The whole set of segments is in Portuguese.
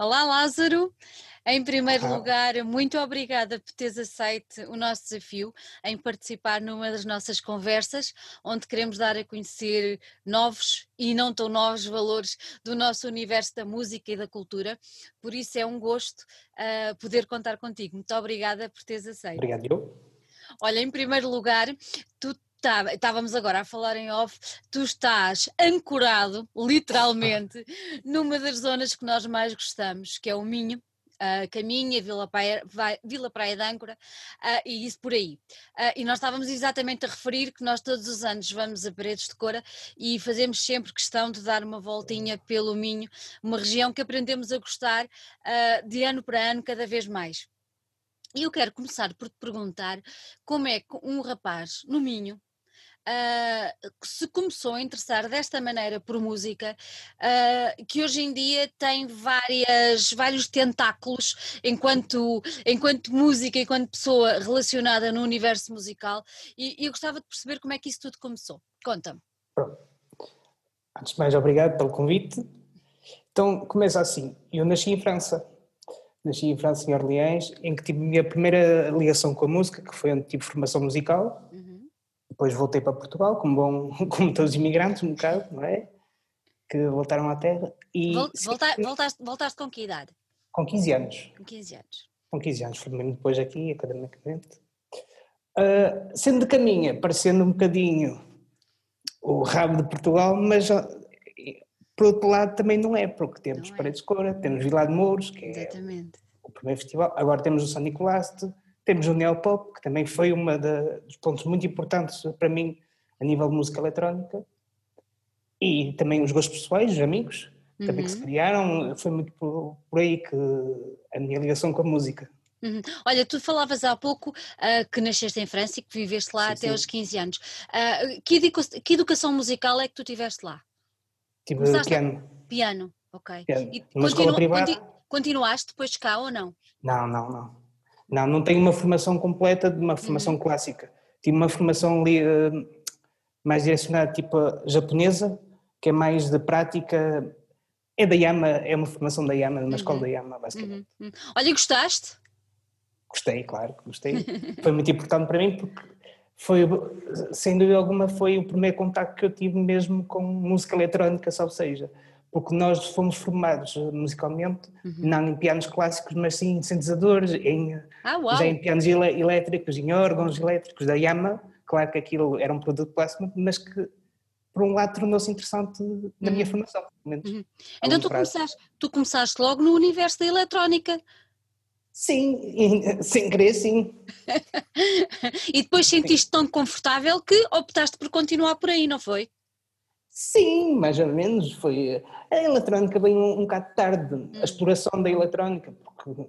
Olá, Lázaro. Em primeiro ah. lugar, muito obrigada por teres aceito o nosso desafio em participar numa das nossas conversas, onde queremos dar a conhecer novos e não tão novos valores do nosso universo da música e da cultura. Por isso é um gosto uh, poder contar contigo. Muito obrigada por teres aceito. Obrigado, eu. Olha, em primeiro lugar, tu Tá, estávamos agora a falar em off, tu estás ancorado, literalmente, numa das zonas que nós mais gostamos, que é o Minho, uh, Caminha, Vila Praia, Vila Praia de Âncora uh, e isso por aí. Uh, e nós estávamos exatamente a referir que nós todos os anos vamos a Paredes de Cora e fazemos sempre questão de dar uma voltinha pelo Minho, uma região que aprendemos a gostar de ano para ano cada vez mais. E eu quero começar por te perguntar como é que um rapaz no Minho, uh, se começou a interessar desta maneira por música, uh, que hoje em dia tem várias, vários tentáculos enquanto, enquanto música, enquanto pessoa relacionada no universo musical, e, e eu gostava de perceber como é que isso tudo começou. Conta-me. Antes de mais, obrigado pelo convite. Então, começa assim. Eu nasci em França. Nasci em França, em Orleans, em que tive a minha primeira ligação com a música, que foi onde tive formação musical. Depois voltei para Portugal, como, bom, como todos os imigrantes, um bocado, não é? Que voltaram à terra. E Volta, voltaste, voltaste com que idade? Com 15 anos. Com 15 anos. Com 15 anos, formei-me depois aqui, academicamente. Uh, sendo de caminha, parecendo um bocadinho o rabo de Portugal, mas ah, por outro lado também não é, porque temos não é. Paredes de Cora, temos Vila de Mouros, que é Exatamente. é o primeiro festival, agora temos o São Nicolás, temos o Neopop, que também foi um dos pontos muito importantes para mim a nível de música eletrónica. E também os gostos pessoais, os amigos, uhum. também que se uhum. criaram. Foi muito por, por, aí que a minha ligação com a música. Uhum. Olha, tu falavas há pouco uh, que nasceste em França e que viveste lá sim, até sim. aos 15 anos. Uh, que, educa que, educação musical é que tu tiveste lá? Tive Começaste piano. Piano, ok. Piano. E continu... Continu... Continuaste depois de cá ou não? Não, não, não. Não, não tenho uma formação completa de uma formação uhum. clássica. Tive uma formação ali, uh, mais direcionada tipo japonesa, que é mais de prática. É da Yama, é uma formação da Yama, uma uhum. escola da Yama, basicamente. Uhum. uhum. Olha, gostaste? Gostei, claro, gostei. foi muito importante para mim porque foi, sem dúvida alguma, foi o primeiro contacto que eu tive mesmo com música eletrónica, ou seja, porque nós fomos formados musicalmente, uhum. não em pianos clássicos, mas sim em sintetizadores, em, ah, já em pianos elétricos, em órgãos elétricos da Yamaha, claro que aquilo era um produto clássico, mas que por um lado tornou-se interessante na minha uhum. formação. Uhum. Então tu começaste, tu começaste logo no universo da eletrónica. Sim, sem querer sim. e depois sentiste tão confortável que optaste por continuar por aí, não foi? Sim, mais ou menos. Foi, a eletrónica veio um, um bocado tarde, a hum. exploração da eletrónica, porque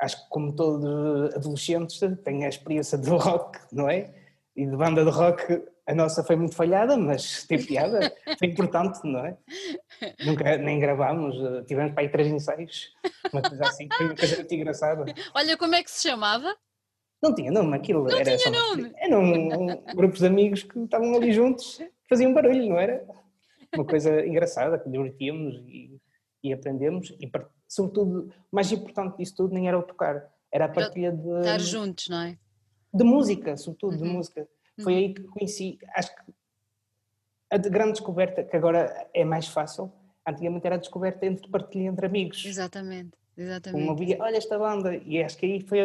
acho que como todos adolescentes têm a experiência do rock, não é? E de banda de rock a nossa foi muito falhada, mas tem piada, foi importante, não é? Nunca nem gravámos, tivemos para aí três ensaios, uma coisa assim, foi uma coisa muito engraçada. Olha, como é que se chamava? Não tinha nome, aquilo não era tinha só, nome. Eram um, um, grupos de amigos que estavam ali juntos faziam barulho, não era? Uma coisa engraçada, que divertíamos e, e aprendemos, e sobretudo, o mais importante disso tudo nem era o tocar, era a partilha de... Estar juntos, não é? De música, sobretudo, uhum. de música. Foi uhum. aí que conheci, acho que a grande descoberta, que agora é mais fácil, antigamente era a descoberta entre partilha entre amigos. Exatamente, exatamente. Uma via, olha esta banda, e acho que aí foi,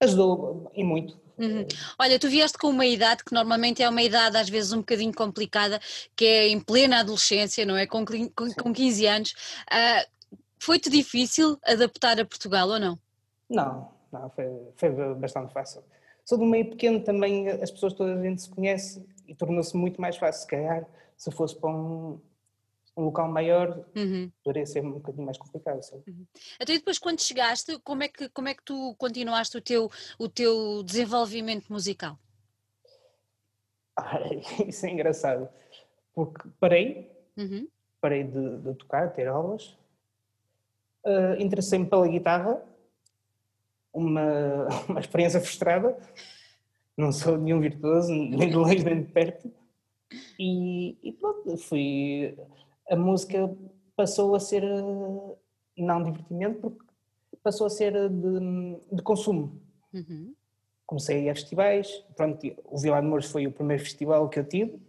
ajudou e muito. Uhum. Olha, tu vieste com uma idade que normalmente é uma idade às vezes um bocadinho complicada, que é em plena adolescência, não é? Com, com, com 15 anos. Uh, Foi-te difícil adaptar a Portugal ou não? Não, não, foi, foi bastante fácil. Sou um meio pequeno também, as pessoas toda a gente se conhece e tornou-se muito mais fácil, se calhar, se fosse para um, um local maior uhum. poderia ser um bocadinho mais complicado. Sabe? Uhum. Então, e depois quando chegaste, como é que, como é que tu continuaste o teu, o teu desenvolvimento musical? Ah, isso é engraçado, porque parei, uhum. parei de, de, tocar, ter aulas, uh, interessei-me pela guitarra, uma, uma experiência frustrada, não sou nenhum virtuoso, nem de longe nem de perto, e, e pronto, fui a música passou a ser eh, não divertimento, porque passou a ser de, de consumo. Uhum. Comecei a ir a festivais, pronto, o Vila de Mouros foi o primeiro festival que eu tive,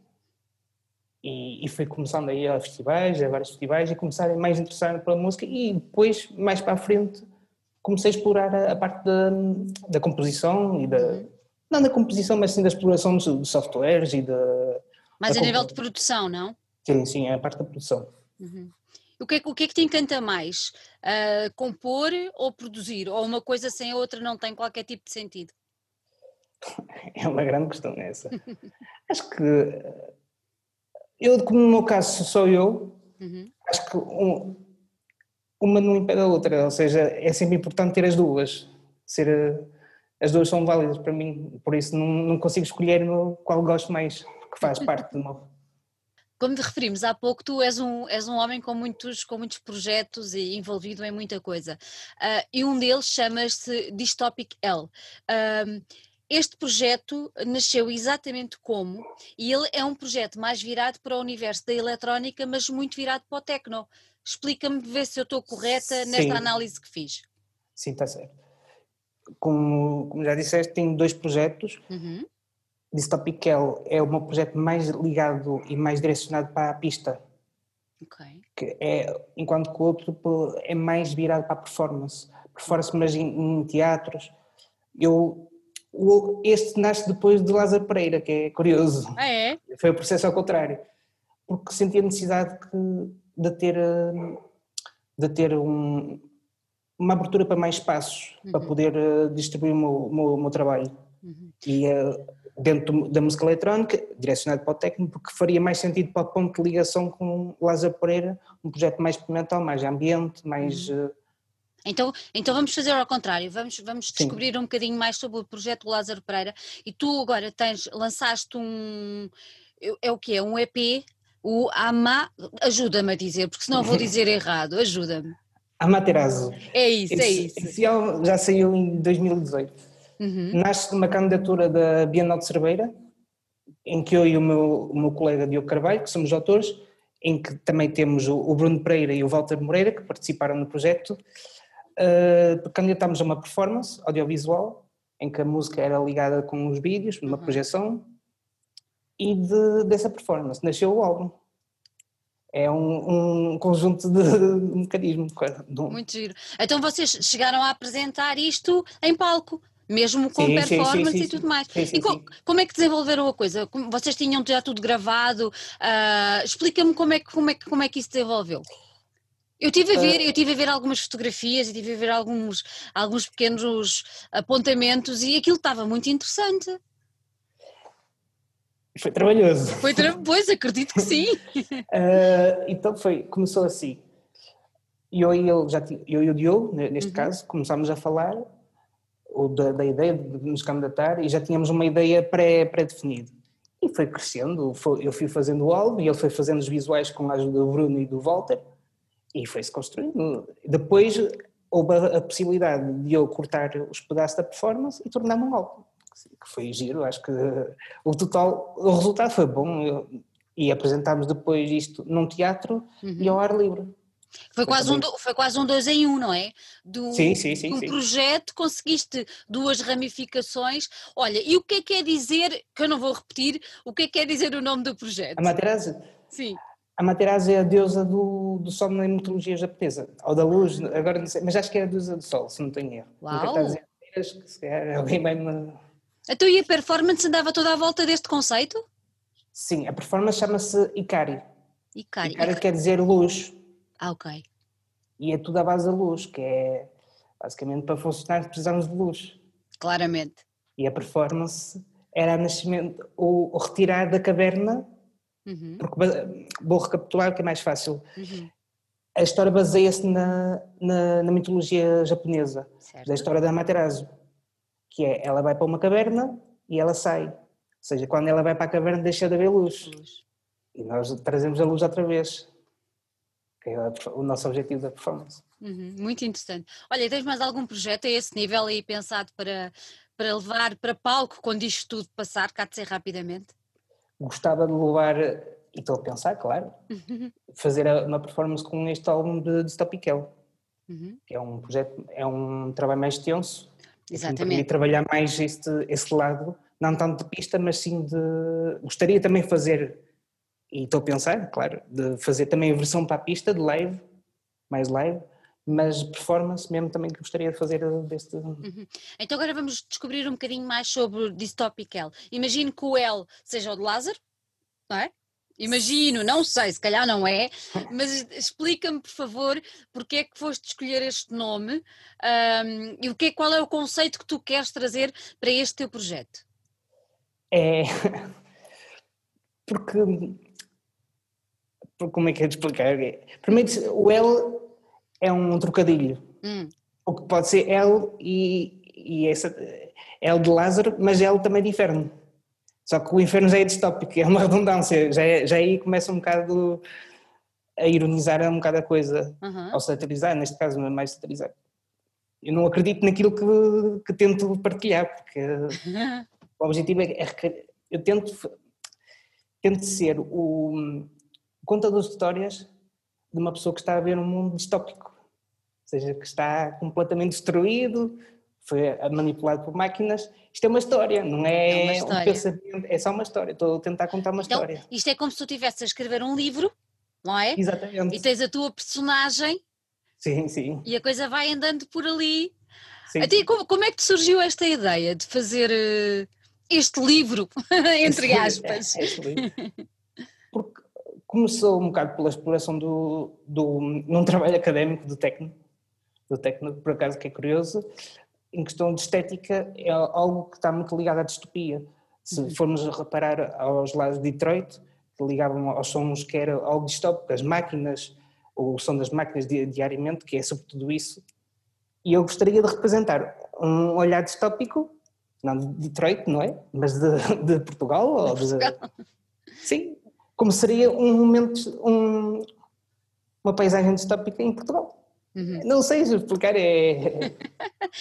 e, e fui começando a ir a festivais, a vários festivais, e começar a mais interessar pela música, e depois, mais para a frente, comecei a explorar a, a parte da, da composição e da... Uhum. Não da composição, mas sim da exploração de, de softwares e da... Mais da a nível de produção, não? Sim, sim, é a parte da produção. Uhum. O que, é, o que é que te encanta mais? Uh, compor ou produzir? Ou uma coisa sem a outra não tem qualquer tipo de sentido? É uma grande questão essa. acho que eu, como no meu caso sou eu, uhum. acho que um, uma não impede a outra, ou seja, é sempre importante ter as duas, ser, as duas são válidas para mim, por isso não, não consigo escolher qual gosto mais, que faz parte do meu. Como te referimos há pouco, tu és um, és um homem com muitos, com muitos projetos e envolvido em muita coisa. Uh, e um deles chama-se Dystopic L. Uh, este projeto nasceu exatamente como, e ele é um projeto mais virado para o universo da eletrónica, mas muito virado para o techno. Explica-me, ver se eu estou correta Sim. nesta análise que fiz. Sim, está certo. Como, como já disseste, tenho dois projetos. Uhum. Dystopical é o meu projeto mais ligado e mais direcionado para a pista. Okay. Que é, enquanto que o outro é mais virado para a performance. Performance, mas em, em teatros. Eu, o, este nasce depois de Lázaro Pereira, que é curioso. Ah, é? Foi o processo ao contrário. Porque senti a necessidade que, de ter, de ter um, uma abertura para mais espaços, uhum. para poder eh, distribuir o meu, meu, meu trabalho. Uhum. E uh, dentro da música eletrónica, direcionado para o técnico, porque faria mais sentido para o ponto de ligação com Lázaro Pereira, um projeto mais experimental, mais ambiente, mais. Uhum. Uh... Então, então vamos fazer ao contrário, vamos, vamos descobrir Sim. um bocadinho mais sobre o projeto do Lázaro Pereira e tu agora tens, lançaste um, é o que é, um EP, o Ama, ajuda-me a dizer, porque senão vou dizer errado, ajuda-me. Amaterasu. É isso, é isso. Esse já saiu em 2018 Uhum. Nasce de uma candidatura da Bienal de Cerveira, em que eu e o meu, o meu colega Diogo Carvalho, que somos autores, em que também temos o, Bruno Pereira e o Walter Moreira, que participaram no projeto, uh, candidatámos a uma performance audiovisual, em que a música era ligada com os vídeos, numa uhum. projeção, e de, dessa performance nasceu o álbum. É um, um conjunto de, de mecanismos. Muito giro. Então vocês chegaram a apresentar isto em palco? Mesmo com sim, performance sim, sim, e tudo mais. e com, como é que desenvolveram a coisa? Vocês tinham já tudo gravado? Uh, Explica-me como é, que, como, é, como é que isso desenvolveu. Eu tive a ver, uh, eu tive a ver algumas fotografias e tive a ver alguns, alguns pequenos apontamentos e aquilo estava muito interessante. Foi trabalhoso. Foi tra... Pois, acredito que sim. uh, então foi, começou assim. Eu e, ele, já, eu e o Diogo, neste uhum. caso, começámos a falar ou da, da, ideia de nos candidatar e já tínhamos uma ideia pré-definida. Pré e foi crescendo, foi, eu fui fazendo o álbum e ele foi fazendo os visuais com a ajuda do Bruno e do Walter e foi-se construindo. Depois houve a, a, possibilidade de eu cortar os pedaços da performance e tornar-me um álbum, que foi giro, acho que o total, o resultado foi bom eu, e apresentámos depois isto num teatro uhum. e ao ar livre. Foi quase, um, foi quase um dois em um, não é? Do, sim, sim, sim. um sim. projeto, conseguiste duas ramificações. Olha, e o que é que quer dizer, que eu não vou repetir, o que é que quer dizer o nome do projeto? A Materazzi? Sim. A Materazzi é a deusa do, do sol na mitologia japonesa, ou da luz, agora não sei, mas acho que é a deusa do sol, se não tenho erro. Uau! Dizer, se alguém vai me... Então e a performance andava toda à volta deste conceito? Sim, a performance chama-se Ikari. Ikari. Ikari quer dizer luz. Ah, ok. E é tudo à base da luz, que é basicamente para funcionar precisamos de luz. Claramente. E a performance era a nascimento, o, o retirar da caverna, uhum. porque vou recapitular que é mais fácil. Uhum. A história baseia-se na, na, na, mitologia japonesa, certo. da história da Amaterasu, que é ela vai para uma caverna e ela sai. Ou seja, quando ela vai para a caverna deixa de haver luz. luz. E nós trazemos a luz outra vez é o nosso objetivo da performance. Uhum, muito interessante. Olha, tens mais algum projeto a esse nível aí pensado para, para levar para palco quando isto tudo passar, cá de ser rapidamente? Gostava de levar, e estou a pensar, claro, fazer uma performance com este álbum de, de Stopical. uhum. que é um projeto, é um trabalho mais extenso. Exatamente. E trabalhar mais este, esse lado, não tanto de pista, mas sim de. Gostaria também de fazer, e estou a pensar, claro, de fazer também a versão para a pista, de live, mais live, mas performance mesmo também que gostaria de fazer deste. Uhum. Então agora vamos descobrir um bocadinho mais sobre Dystopic L. Imagino que o L seja o de Lázaro, não é? Imagino, não sei, se calhar não é, mas explica-me, por favor, porque é que foste escolher este nome um, e o que, qual é o conceito que tu queres trazer para este teu projeto? É. Porque. Como é que é de explicar? Primeiro, o L é um trocadilho. Hum. O que pode ser L e, e essa, L de Lázaro, mas L também de inferno. Só que o inferno já é distópico, é uma redundância, já, é, já aí começa um bocado a ironizar um bocado a coisa, uhum. ao satirizar, neste caso não é mais satirizar. Eu não acredito naquilo que, que tento partilhar, porque o objetivo é, é, eu tento, tento ser o contador de histórias de uma pessoa que está a ver um mundo distópico, ou seja, que está completamente destruído, foi manipulado por máquinas. Isto é uma história, não é, é história. um pensamento, é só uma história. Estou a tentar contar uma então, história. Isto é como se tu estivesse a escrever um livro, não é? Exatamente. E tens a tua personagem. Sim, sim. E a coisa vai andando por ali. Sim. Até, como, como é que te surgiu esta ideia de fazer uh, este livro, entre aspas? É, este livro. Porque começou um bocado pela exploração do, do num trabalho académico do técnico, do técnico, por acaso que é curioso, em questão de estética, é algo que está muito ligado à distopia. Se uhum. formos reparar aos lados de Detroit, que ligavam aos sons que era algo distópico, as máquinas, o som das máquinas diariamente, que é sobre tudo isso. E eu gostaria de representar um olhar distópico, não de Detroit, não é? Mas de, de Portugal. Ou de, sim, como seria um momento, um, uma paisagem distópica em Portugal. Uhum. Não sei explicar, é,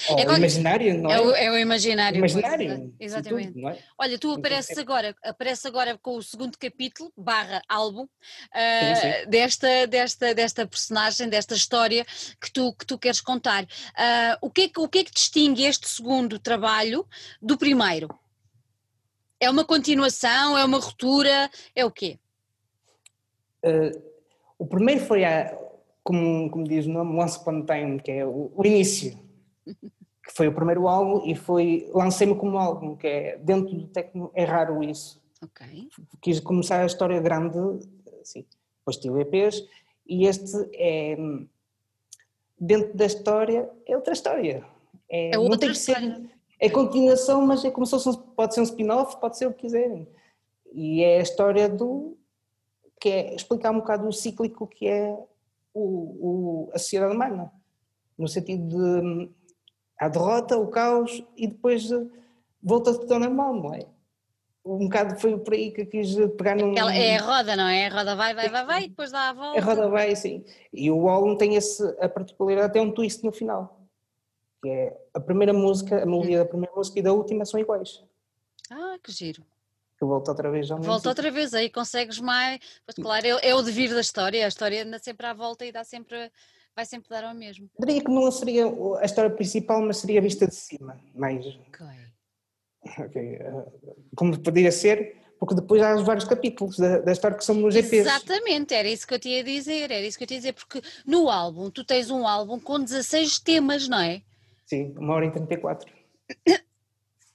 é, o imaginário, não é? É o, é o imaginário. Imaginário. Exatamente. Tudo, é? Olha, tu apareces agora, apareces agora com o segundo capítulo, barra álbum, uh, sim, sim. Desta, desta, desta personagem, desta história que tu, que tu queres contar. Uh, o, que é que, o que é que distingue este segundo trabalho do primeiro? É uma continuação, é uma ruptura, é o quê? Uh, o primeiro foi a como, como diz o nome, Once Upon a Time, que é o, o início, que foi o primeiro álbum e foi, lancei-me como álbum, que é, dentro do techno é raro isso. Ok. Quis começar a história grande, assim, depois tive EPs, e este é, dentro da história, é outra história. É, é outra história. Ser, é continuação, mas é como se fosse, pode ser um spin-off, pode ser o que quiserem. E é a história do, que é explicar um bocado o cíclico que é o, o, a sociedade humana, no sentido de a derrota, o caos e depois eh, volta tudo ao normal, não é? Um bocado foi por aí que eu quis pegar num. Ela é a roda, não é? A roda vai, vai, vai, vai e depois dá a volta. A roda vai, sim. E o álbum tem esse, a particularidade, tem um twist no final. Que é a primeira música, a melodia da primeira música e da última são iguais. Ah, que giro que volta outra vez ao Volta outra vez, aí consegues mais. Pois, claro, é, é, o devir da história, a história anda sempre à volta e dá sempre, vai sempre dar ao mesmo. Diria que não seria a história principal, mas seria vista de cima, mais. Ok. okay. Eh, como poderia ser, porque depois há os vários capítulos da, da, história que são nos GPs. Exatamente, era isso que eu tinha a dizer, era isso que eu tinha a dizer, porque no álbum, tu tens um álbum com 16 temas, não é? Sim, uma hora e 34.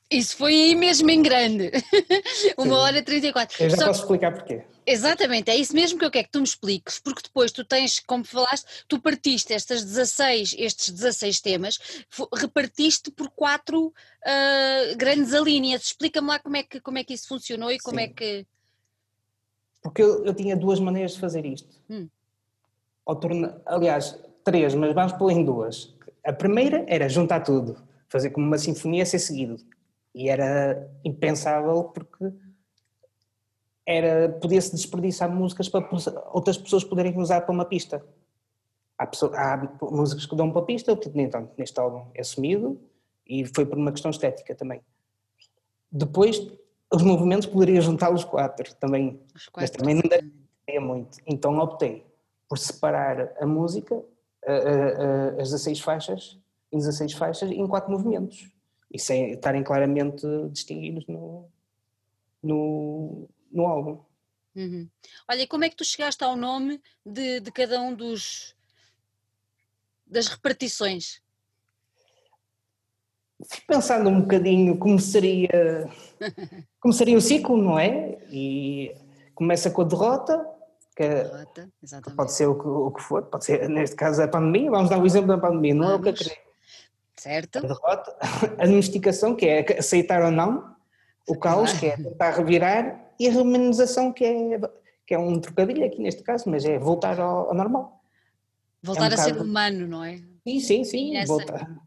Isso foi aí mesmo em grande. Uma hora e 34. Eu já Só... posso explicar porquê. Exatamente, é isso mesmo que eu quero que tu me expliques, porque depois tu tens, como falaste, tu partiste estas 16, estes 16 temas, repartiste por quatro uh, grandes alíneas. Explica-me lá como é, que, como é que isso funcionou e como Sim. é que. Porque eu, eu, tinha duas maneiras de fazer isto. Hum. Torna, aliás, três, mas vamos pôr em duas. A primeira era juntar tudo, fazer como uma sinfonia ser seguido. E era impensável porque era podia-se desperdiçar músicas para outras pessoas poderem usar para uma pista. Há, pessoa, há músicas que dão para a pista, então, neste álbum é assumido e foi por uma questão estética também. Depois, os movimentos poderia juntá-los quatro também, quatro, mas também não daria muito. Então optei por separar a música, as 16 faixas, em 16 faixas, em quatro movimentos. E sem estarem claramente distinguidos no, no, no álbum. Uhum. Olha, como é que tu chegaste ao nome de, de cada um dos das repartições? Fui pensando um bocadinho como seria, como seria o ciclo, não é? E começa com a derrota, que, pode ser o que, o que, for, pode ser, neste caso, a pandemia, vamos dar o exemplo da pandemia, não vamos. é o que acredito. Certo. A derrota, a domesticação, que é aceitar ou não, o caos, que é tentar revirar, e a remonização, que é, que é um trocadilho aqui neste caso, mas é voltar ao, ao normal. Voltar é um a ser humano, não é? Sim, sim, sim. Nessa,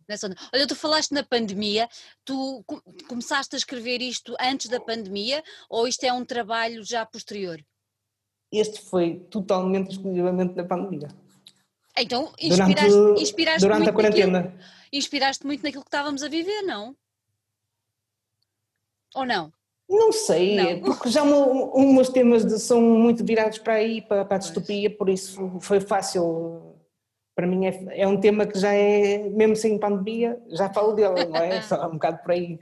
nessa... Olha, tu falaste na pandemia, tu começaste a escrever isto antes da pandemia ou isto é um trabalho já posterior? Este foi totalmente, exclusivamente na pandemia. Então, inspiraste, durante, inspiraste durante muito a quarentena. Naquilo, inspiraste muito naquilo que estávamos a viver, não? Ou não? Não sei, não. porque já os meus temas de, são muito virados para aí, para, para a distopia, por isso foi fácil. Para mim é, é um tema que já é, mesmo sem pandemia, já falo dele, não é? Só um bocado por aí.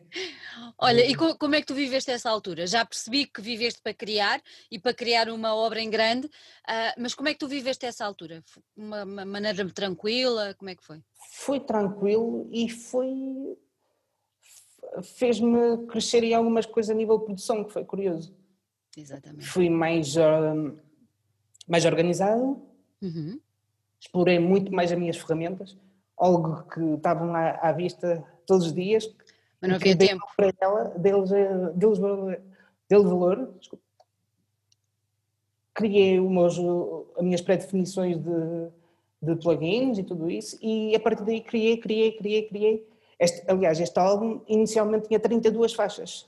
Olha, e como é que tu viveste essa altura? Já percebi que viveste para criar e para criar uma obra em grande, uh, mas como é que tu viveste essa altura? Uma, uma maneira tranquila? Como é que foi? Foi tranquilo e foi fez-me crescer em algumas coisas a nível de produção, que foi curioso. Exatamente. Fui mais, uh, mais organizado, uhum. Explorei muito mais as minhas ferramentas, algo que estavam à, à vista todos os dias. Mas não havia tempo. Para ela, deles, deles, deles valor. Desculpa. Criei meus, as minhas pré-definições de, de plugins e tudo isso, e a partir daí criei, criei, criei, criei este, aliás, este álbum inicialmente tinha 32 faixas.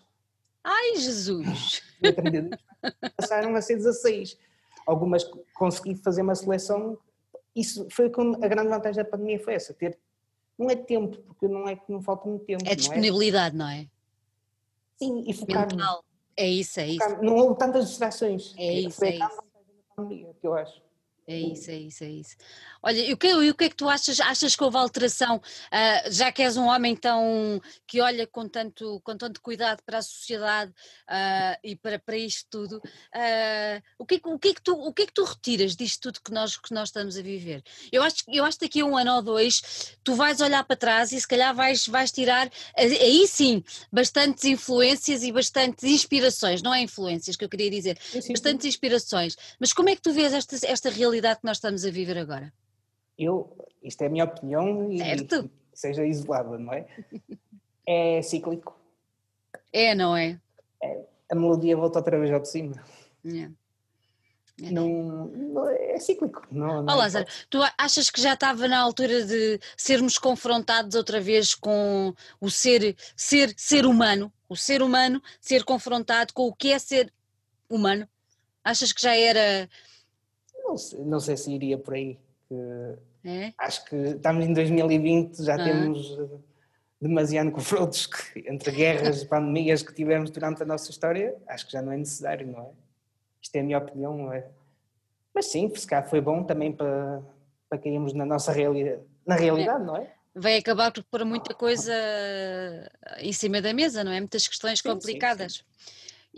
Ai, Jesus! Tinha 32, passaram a ser 16. Algumas consegui fazer uma seleção. Isso foi com a grande vantagem da pandemia foi essa, ter não é tempo, porque não é que não falta muito tempo. É disponibilidade, não é? É? Sim, e focar. Mental. É isso, é isso. Não houve tantas distrações. É isso, é isso. Que eu acho. É isso, é isso, é isso. Olha, e o que, e o que é que tu achas? Achas que houve alteração, uh, já que és um homem tão que olha com tanto, com tanto cuidado para a sociedade uh, e para, para isto tudo, uh, o, que, o, que é que tu, o que é que tu retiras disto tudo que nós, que nós estamos a viver? Eu acho, eu acho que daqui a um ano ou dois tu vais olhar para trás e se calhar vais, vais tirar, aí sim, bastantes influências e bastantes inspirações, não é influências que eu queria dizer, sim, sim, bastantes inspirações. Mas como é que tu vês esta, esta realidade que nós estamos a viver agora? eu, isto é a minha opinião e certo. seja isolada, não é? É cíclico. É, não é? é a melodia volta outra vez ao de cima. É. É. Não, não, é cíclico. Não, não oh, Lázaro, tu achas que já estava na altura de sermos confrontados outra vez com o ser, ser, ser humano, o ser humano ser confrontado com o que é ser humano? Achas que já era. Não sei, não sei se iria por aí. É? Acho que estamos em 2020, já ah. temos eh, demasiado confrontos entre guerras e pandemias que tivemos durante a nossa história, acho que já não é necessário, não é? Isto é a minha opinião, não é? Mas sim, se calhar foi bom também para, para cairmos na nossa realidade, na realidade, não é? Vai acabar por pôr muita coisa em cima da mesa, não é? Muitas questões sim, complicadas. Sim, sim.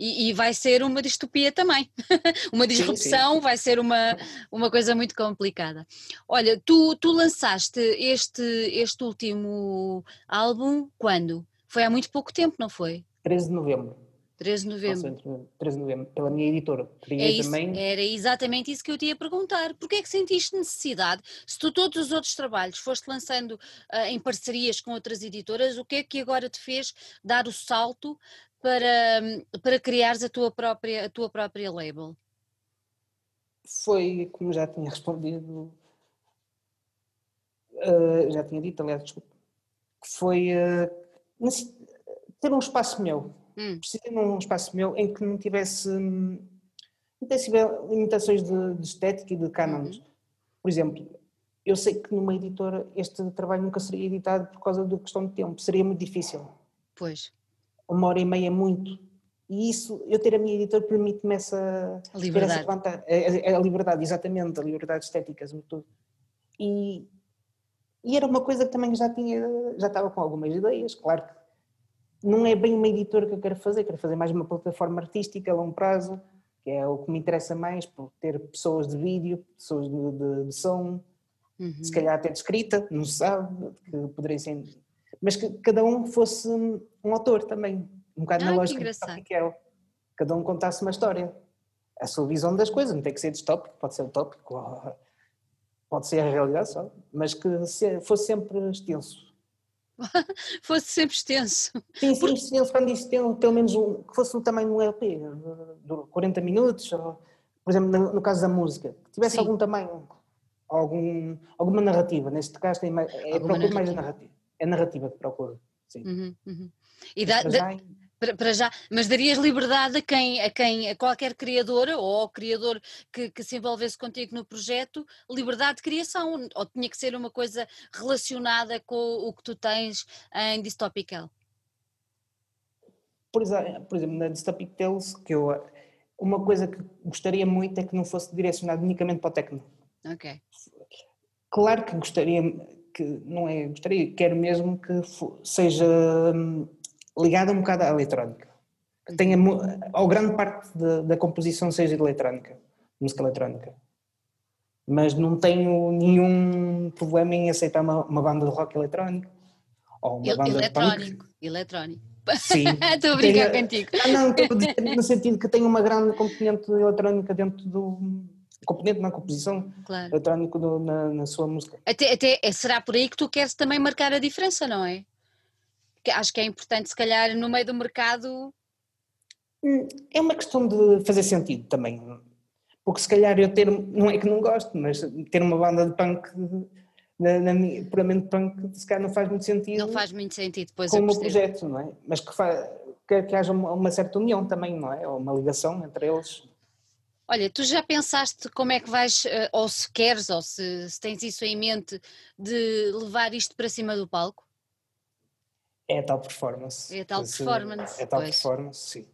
E, e, vai ser uma distopia também. uma disrupção sim, sim. vai ser uma, uma coisa muito complicada. Olha, tu, tu lançaste este, este último álbum quando? Foi há muito pouco tempo, não foi? 13 de novembro. 13 de novembro. 13 de novembro, pela minha editora. É isso, também... Era exatamente isso que eu te ia perguntar. Porquê é que sentiste necessidade? Se tu todos os outros trabalhos foste lançando uh, em parcerias com outras editoras, o que é que agora te fez dar o salto para, para criares a tua própria, a tua própria label? Foi, como já tinha respondido, uh, já tinha dito, aliás, desculpa, que foi uh, ter um espaço meu. Hum. Precisei de um espaço meu em que não tivesse, não tivesse limitações de, de estética e de cânones. Uhum. Por exemplo, eu sei que numa editora este trabalho nunca seria editado por causa da questão de tempo, seria muito difícil. Pois uma hora e meia é muito. E isso, eu ter a minha editora permite-me essa liberdade. Essa a, a, a, liberdade, exatamente, a liberdade estética, sobretudo. E E era uma coisa que também já tinha, já estava com algumas ideias, claro que não é bem uma editora que eu quero fazer, quero fazer mais uma plataforma artística a longo prazo, que é o que me interessa mais, por ter pessoas de vídeo, pessoas de, de, de som, uhum. se calhar até de escrita, não se sabe, que poderia ser, mas que cada um fosse um autor também, um bocado na lógica do Piquel, cada um contasse uma história, a sua visão das coisas, não tem que ser distópico, pode ser utópico, pode ser a realidade só, mas que fosse sempre extenso. Fosse sempre extenso. Sim, sim, Porque... extenso, quando disse pelo menos um, que fosse um tamanho um LP, de 40 minutos, ou, por exemplo, no, no, caso da música, que tivesse sim. algum tamanho, algum, alguma narrativa, neste caso tem mais, é, procuro mais a narrativa, é a narrativa que procuro, sim. Uhum, uhum. E dá, já, para, já, mas darias liberdade a quem, a quem, a qualquer criadora ou criador que, que, se envolvesse contigo no projeto, liberdade de criação, ou tinha que ser uma coisa relacionada com o que tu tens em Dystopical? Por exemplo, por exemplo na Dystopic Tales, que eu, uma coisa que gostaria muito é que não fosse direcionado unicamente para o techno. Ok. Claro que gostaria, que não é, gostaria, quero mesmo que seja hum, ligada um bocado à eletrónica. Que tenha, ou grande parte de, da composição seja de eletrónica, música eletrónica. Mas não tenho nenhum problema em aceitar uma, uma banda de rock eletrónico ou uma banda eletrónico, de punk. Eletrónico. Sim. estou a brincar contigo. Ah, não, estou a dizer no sentido que tem uma grande componente eletrónica dentro do componente na composição claro. eletrónico do, na, na, sua música. Até, até será por aí que tu queres também marcar a diferença, não é? acho que é importante, se calhar, no meio do mercado. Hum, é uma questão de fazer sentido também. Porque se calhar eu ter, não é que não gosto, mas ter uma banda de punk na, na, puramente punk, se calhar não faz muito sentido. Não faz muito sentido, pois Com o meu projeto, não é? Mas que, fa, que, que haja uma, uma, certa união também, não é? Ou uma ligação entre eles. Olha, tu já pensaste como é que vais, eh, ou se queres, ou se, se tens isso em mente, de levar isto para cima do palco? É a tal performance. É a tal performance. É a tal pois. performance, sim.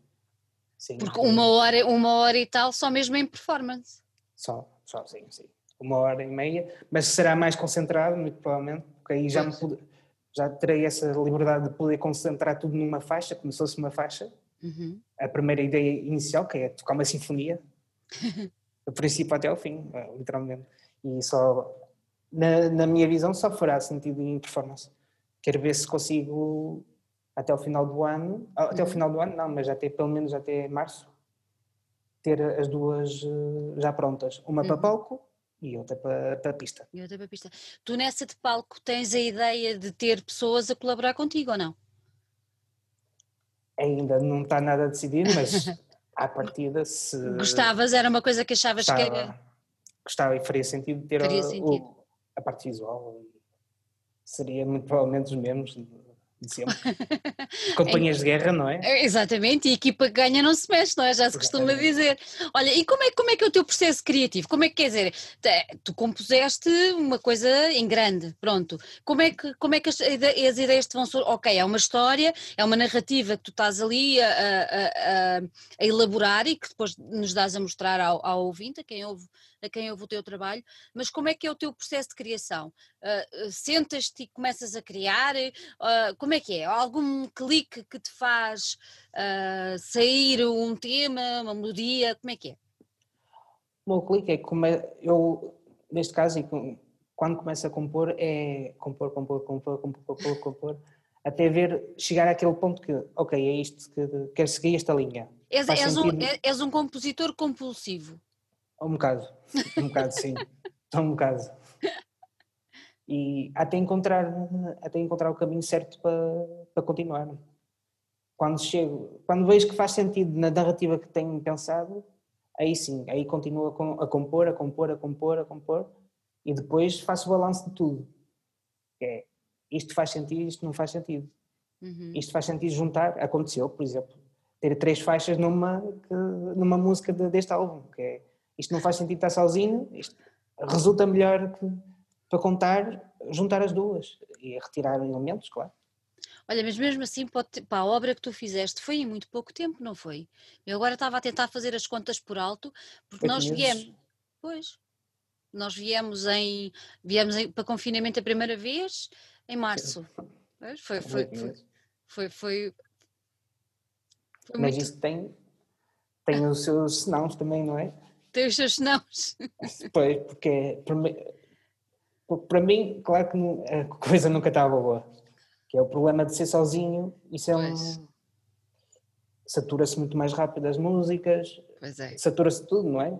sim. Porque uma hora, uma hora e tal só mesmo em performance. Só, só, sim, sim. Uma hora e meia, mas será mais concentrado, muito provavelmente, porque aí já, pude, já terei essa liberdade de poder concentrar tudo numa faixa, como se fosse uma faixa. Uhum. A primeira ideia inicial, que é tocar uma sinfonia, do princípio até ao fim, eh, literalmente. E só, na, na minha visão, só fará sentido em performance quero ver se consigo até o final do ano, ah, até o uhum. final do ano não, mas até pelo menos até março, ter as duas eh, já prontas, uma uhum. para palco e outra para, para pista. E outra para pista. Tu nessa de palco tens a ideia de ter pessoas a colaborar contigo ou não? Ainda não está nada decidido, mas à partida se... Gostavas, era uma coisa que achavas gostava, que era... Gostava e faria sentido ter a, sentido. O, a parte visual seria muito provavelmente os mesmos de sempre. Companhias de guerra, não é? é? Exatamente, e a equipa que ganha não se mexe, não é? Já se costuma dizer. Olha, e como é, como é que é o teu processo criativo? Como é que quer dizer? Tu compuseste uma coisa em grande, pronto. Como é que, como é que as, as ideias te vão surgir? Ok, é uma história, é uma narrativa que tu estás ali a, a, a, a elaborar e que depois nos dás a mostrar ao, ao ouvinte, a quem ouve a quem ouve o teu trabalho, mas como é que é o teu processo de criação? Uh, Sentas-te e começas a criar? Uh, como é que é? Algum clique que te faz uh, sair um tema, uma melodia? Como é que é? O meu clique é como é, eu, neste caso, quando começo a compor, é compor, compor, compor, compor, compor, compor até ver, chegar àquele ponto que, ok, é isto que quero seguir esta linha. És, és, um, és um compositor compulsivo. Um bocado, um bocado sim, um bocado. E até encontrar, até encontrar o caminho certo para, para continuar. Quando chego, quando vejo que faz sentido na narrativa que tenho pensado, aí sim, aí continuo a, a compor, a compor, a compor, a compor, e depois faço o balanço de tudo. É, isto faz sentido, isto não faz sentido. Uhum. Isto faz sentido juntar, aconteceu, por exemplo, ter três faixas numa, numa música deste álbum, que é isto não faz sentido estar sozinho, isto resulta melhor que, para contar, juntar as duas e retirar elementos, claro. Olha, mas mesmo assim, para a obra que tu fizeste foi em muito pouco tempo, não foi? Eu agora estava a tentar fazer as contas por alto, porque nós viemos. Pois. Nós viemos em viemos em, para confinamento a primeira vez em março. Foi, foi, foi, foi, foi, foi Mas muito... isso tem, tem os seus senãos também, não é? Tem os seus senãos. Pois, porque para mim, para mim, claro que a coisa nunca estava boa. Que é o problema de ser sozinho, isso é pois. um. Satura-se muito mais rápido as músicas, é. satura-se tudo, não é?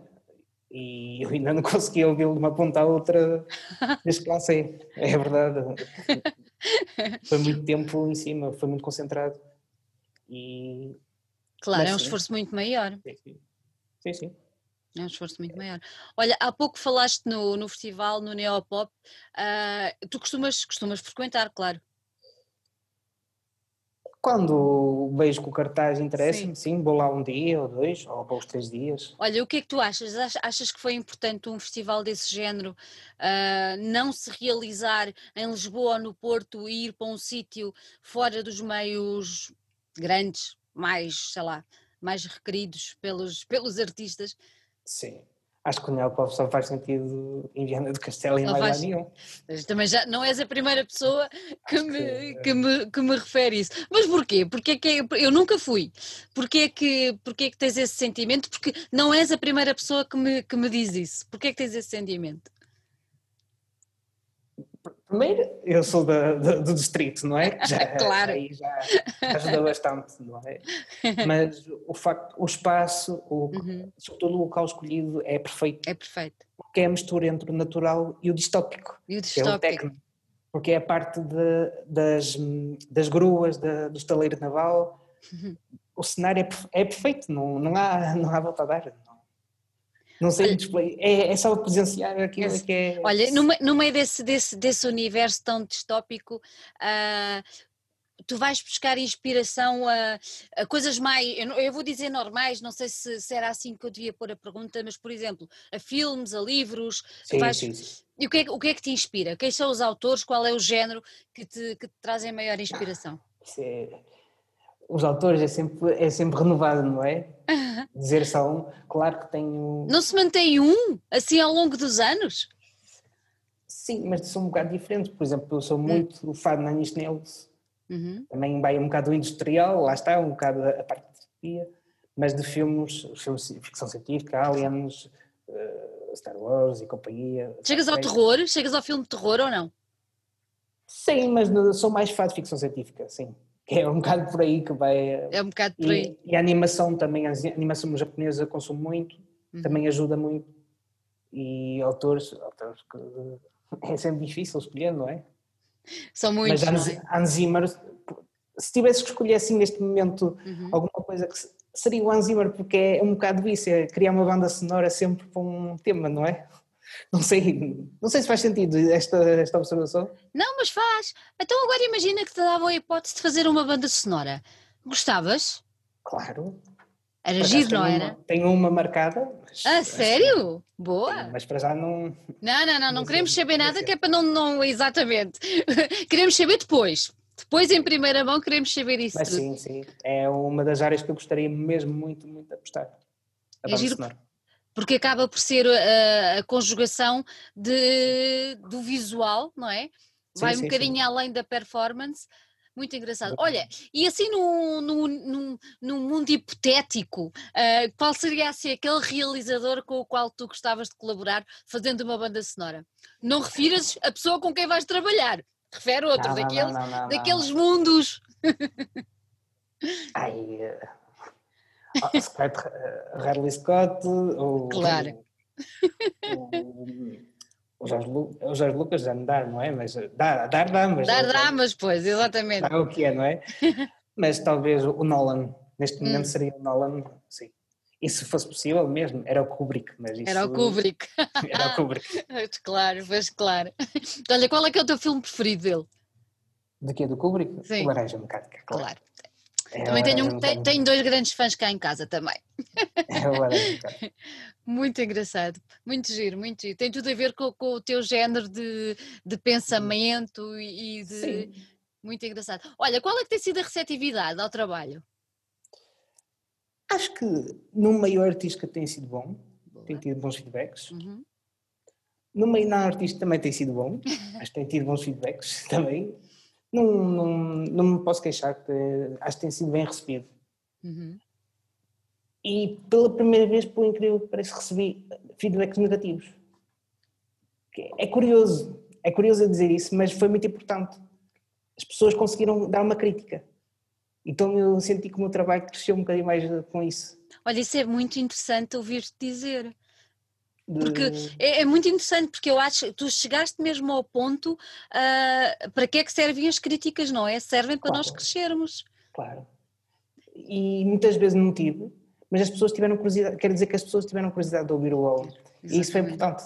E eu ainda não consegui ouvi-lo de uma ponta à outra desde que lancei, é verdade. Foi muito tempo em cima, foi muito concentrado. E... Claro, Mas, é um esforço muito maior. Sim, sim. sim. É um esforço muito maior. Olha, há pouco falaste no, no festival, no Neopop. Uh, tu costumas, costumas frequentar, claro. Quando vejo que o cartaz interessa-me, sim. sim. vou lá um dia ou dois, ou vou os três dias. Olha, o que é que tu achas? Achas que foi importante um festival desse género uh, não se realizar em Lisboa ou no Porto e ir para um sítio fora dos meios grandes, mais, sei lá, mais requeridos pelos, pelos artistas? Sim. Acho que o Neopop só faz sentido em Viana do Castelo e mais nenhum. Também já não és a primeira pessoa que me, que... que, me, que me refere isso. Mas porquê? Porque é que é, eu nunca fui. Porquê é que, porquê é que tens esse sentimento? Porque não és a primeira pessoa que me, que me diz isso. Porquê é que tens esse sentimento? Primeiro, eu sou da, da, do distrito, não é? Já, claro. Aí já ajuda bastante, não é? Mas o facto, o espaço, o, uhum. sobretudo o local escolhido é perfeito. É perfeito. Porque é a mistura entre o natural e o distópico. E o distópico. É o técnico. Porque é a parte de, das, das gruas, da, do estaleiro naval. Uhum. O cenário é, é perfeito, não, não, há, não há volta a dar. Não sei display. É, é só presenciar aquilo é, que é. Olha, no, no meio desse, desse, desse universo tão distópico, uh, tu vais buscar inspiração a, a coisas mais, eu, eu, vou dizer normais, não sei se, se, era assim que eu devia pôr a pergunta, mas por exemplo, a filmes, a livros, sim, vais, sim, sim. e o que, é, o que é que te inspira? Quem são os autores? Qual é o género que te, que te trazem maior inspiração? Sim os autores é sempre, é sempre renovado, não é? Dizer só um, claro que tenho. Não se mantém um, assim ao longo dos anos? Sim, mas são um bocado diferentes. Por exemplo, eu sou hum. muito hum. fã de Nanny Snells, uhum. também vai um bocado industrial, lá está, um bocado a parte de terapia, mas de filmes, filmes de ficção científica, Aliens, uh, Star Wars e companhia. Chegas ao terror? Chegas ao filme de terror ou não? Sim, mas sou mais fã de ficção científica, sim é um bocado por aí que vai. É um bocado por aí. E, a animação também, a animação japonesa consumo muito, uhum. também ajuda muito. E autores, autores que é sempre difícil escolher, não é? São muitos. Mas é? Hans Zimmer, se tivesse que escolher assim neste momento uhum. alguma coisa que seria o Hans Zimmer, porque é um bocado isso, é criar uma banda sonora sempre para um tema, não é? Não sei, não sei se faz sentido esta, esta observação. Não, mas faz. Então agora imagina que te dava a hipótese de fazer uma banda sonora. Gostavas? Claro. Era giro, não era? Uma, tenho uma marcada. Mas, ah, sério? Boa. Mas para já não. Não, não, não, não queremos saber nada que é para não, não. Exatamente. queremos saber depois. Depois, em primeira mão, queremos saber isso. Mas tudo. sim, sim. É uma das áreas que eu gostaria mesmo muito, muito de apostar. A é giro, sonora porque acaba por ser a, a conjugação de, do visual, não é? Vai sim, um bocadinho sim. além da performance. Muito engraçado. Olha, e assim num, num, num, num mundo hipotético, uh, qual seria assim aquele realizador com o qual tu gostavas de colaborar fazendo uma banda sonora? Não refiras a pessoa com quem vais trabalhar, refere outro, não, não, não, daqueles mundos. Ai, eh, ah, Scott, Ridley Scott, ou, claro. o, o, Jorge, o Jorge Lucas já dá, não é? Mas dá, dar dá, mas. Dar dá, mas pois, exatamente. Dá o que é, não é? mas talvez o Nolan, neste momento hum. seria o Nolan, sim. E se fosse possível mesmo, era o Kubrick, mas isso... Era o Kubrick. era o Kubrick. claro, mas claro. Olha, qual é que é o teu filme preferido dele? De quê? Do Kubrick? Sim. O Laranja Mecânica, claro. claro. É também tenho, tenho, tenho, dois grandes fãs cá em casa também. É muito engraçado, muito giro, muito giro. Tem tudo a ver com, com o teu género de, de pensamento e de. Sim. Muito engraçado. Olha, qual é que tem sido a receptividade ao trabalho? Acho que no meio artístico tem sido bom, Boa. tem tido bons feedbacks. Uhum. No meio não artista também tem sido bom, acho que tem tido bons feedbacks também. Não, não, não me posso queixar, que acho que tem sido bem recebido. Uhum. E pela primeira vez, por incrível que pareça, recebi feedbacks negativos. É curioso, é curioso eu dizer isso, mas foi muito importante. As pessoas conseguiram dar uma crítica. Então eu senti que o meu trabalho cresceu um bocadinho mais com isso. Olha, isso é muito interessante ouvir-te dizer. Porque é, é, muito interessante, porque eu acho que tu chegaste mesmo ao ponto uh, para que é que servem as críticas, não é? Servem para claro. nós crescermos. Claro. E muitas vezes não tive, mas as pessoas tiveram curiosidade, quero dizer que as pessoas tiveram curiosidade de ouvir o álbum. E isso foi importante.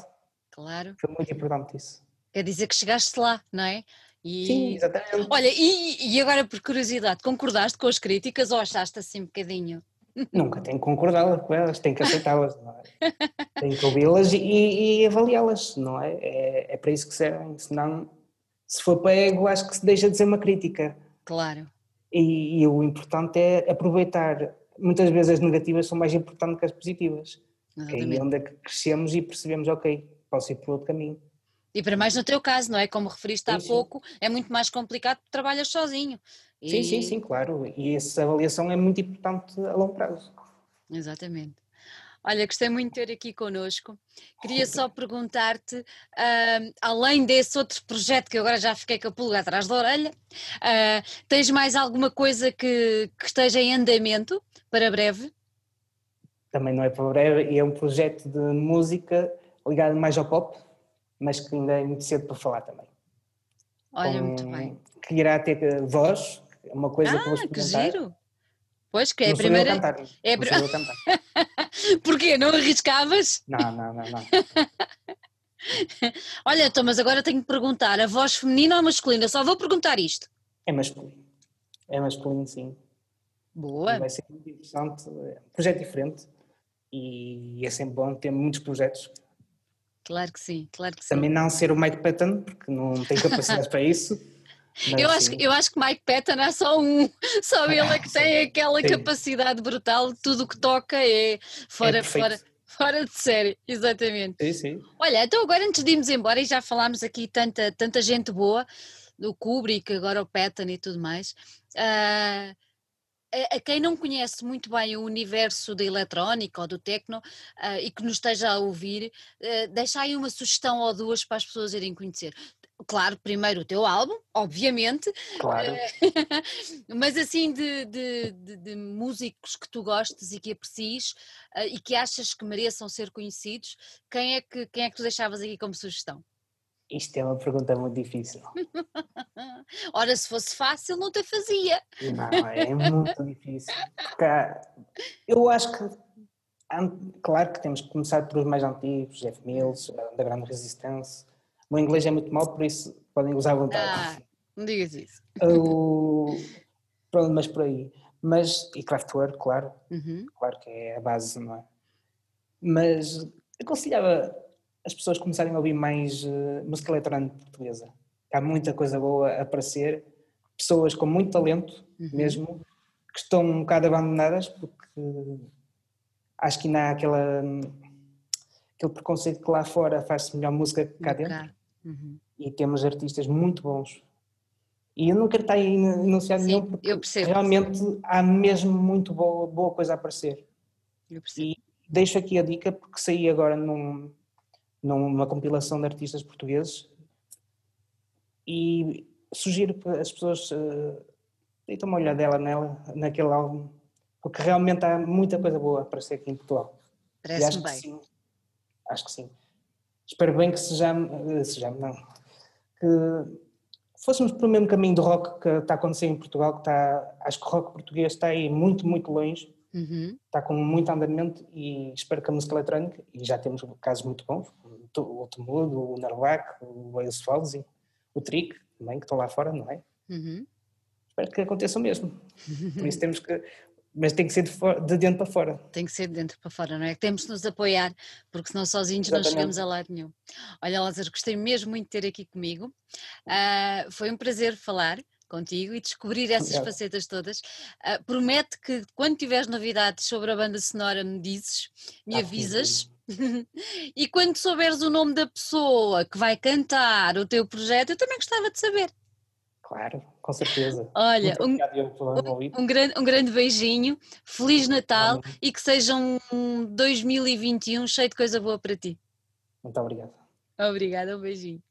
Claro. Foi muito importante isso. Quer dizer que chegaste lá, não é? E... Sim, exatamente. Olha, e, e agora por curiosidade, concordaste com as críticas ou achaste assim um bocadinho? Nunca tenho que concordar com elas, tenho que aceitá-las, não é? tenho que ouvi-las e, e avaliá-las, não é? é? é? para isso que servem, senão, se for para ego, acho que se deixa de ser uma crítica. Claro. E, e o importante é aproveitar. Muitas vezes as negativas são mais importantes que as positivas. Que é onde é que crescemos e percebemos, ok, posso ir por outro caminho. E para mais no teu caso, não é? Como referiste sim, há sim. pouco, é muito mais complicado porque trabalhas sozinho. E... Sim, sim, sim, claro. E essa avaliação é muito importante a longo prazo. Exatamente. Olha, gostei muito de ter aqui connosco. Queria só perguntar-te, uh, além desse outro projeto que agora já fiquei com a pulga atrás da orelha, uh, tens mais alguma coisa que, que esteja em andamento para breve? Também não é para breve, é um projeto de música ligado mais ao pop, mas que ainda é muito cedo para falar também. Olha, Com, muito bem. Que irá ter voz, uma coisa ah, que vou experimentar. que giro! Pois, que é a primeira... Cantar, é a primeira... cantar. Porquê? Não arriscavas? Não, não, não, não. Olha, então, mas agora tenho que perguntar, a voz feminina ou masculina? Só vou perguntar isto. É masculino. É masculino, sim. Boa. Vai ser muito interessante, é um projeto diferente e é sempre bom ter muitos projetos Claro que sim, claro que sim. Também não ser o Mike Patton, porque não tem capacidade para isso. Eu, acho, eu acho que Mike Patton é só um, só ele é que tem aquela sim. capacidade brutal, tudo o que toca é fora, é fora, fora de série, exatamente. Sim, sim. Olha, então agora antes de irmos embora, e já falámos aqui tanta, tanta gente boa, do Kubrick, agora o Patton e tudo mais, uh, a, quem não conhece muito bem o universo da eletrónica ou do techno uh, e que nos esteja a ouvir, uh, deixa aí uma sugestão ou duas para as pessoas irem conhecer. Claro, primeiro o teu álbum, obviamente, claro. mas assim de, de, de, de, músicos que tu gostes e que aprecies uh, e que achas que mereçam ser conhecidos, quem é que, quem é que tu deixavas aqui como sugestão? Isto é uma pergunta muito difícil. Ora, se fosse fácil, não te fazia. Não, é muito difícil. Porque eu acho que, claro que temos que começar pelos mais antigos, Jeff Mills, da Grande Resistência. O meu inglês é muito mau, por isso podem usar à vontade. Ah, não digas isso. O, pronto, mas por aí. Mas, e Kraftwerk, claro. Uhum. Claro que é a base, não é? Mas aconselhava as pessoas começarem a ouvir mais uh, música eletrónica portuguesa. Há muita coisa boa a aparecer, pessoas com muito talento uhum. mesmo, que estão um bocado abandonadas porque acho que ainda há aquela, aquele preconceito que lá fora faz-se melhor música que cá dentro. Uhum. E temos artistas muito bons. E eu não quero estar aí enunciado nenhum porque realmente há mesmo muito boa, boa coisa a aparecer. E deixo aqui a dica porque saí agora num, numa compilação de artistas portugueses e sugiro que as pessoas uh, deitem uma olhadela nela, naquele álbum, porque realmente há muita coisa boa para ser aqui em Portugal. Parece-me bem. Sim, acho que sim. Espero bem que sejamos, uh, sejamos não, que fôssemos pelo mesmo caminho do rock que está acontecendo em Portugal, que está, acho que o rock português está aí muito, muito longe, uhum. está com muito andamento e espero que a música eletrónica, e já temos casos muito bons, o Tumudo, o Narvac, o Wales Falls, o Trick, também, que estão lá fora, não é? Uhum. Espero que aconteça o mesmo. Por isso temos que. Mas tem que ser de, de, dentro para fora. Tem que ser de dentro para fora, não é? Temos de nos apoiar, porque senão sozinhos Exatamente. não chegamos a lado nenhum. Olha, Lázaro, gostei mesmo muito de ter aqui comigo. Uh, foi um prazer falar contigo e descobrir essas Obrigado. facetas todas. Uh, promete que quando tiveres novidades sobre a banda sonora me dizes, me ah, avisas. E quando souberes o nome da pessoa que vai cantar o teu projeto, eu também gostava de saber. Claro, com certeza. Olha, um, um, um, grande, um grande beijinho, Feliz Natal Amém. e que seja um 2021 cheio de coisa boa para ti. Muito obrigado. Obrigada, um beijinho.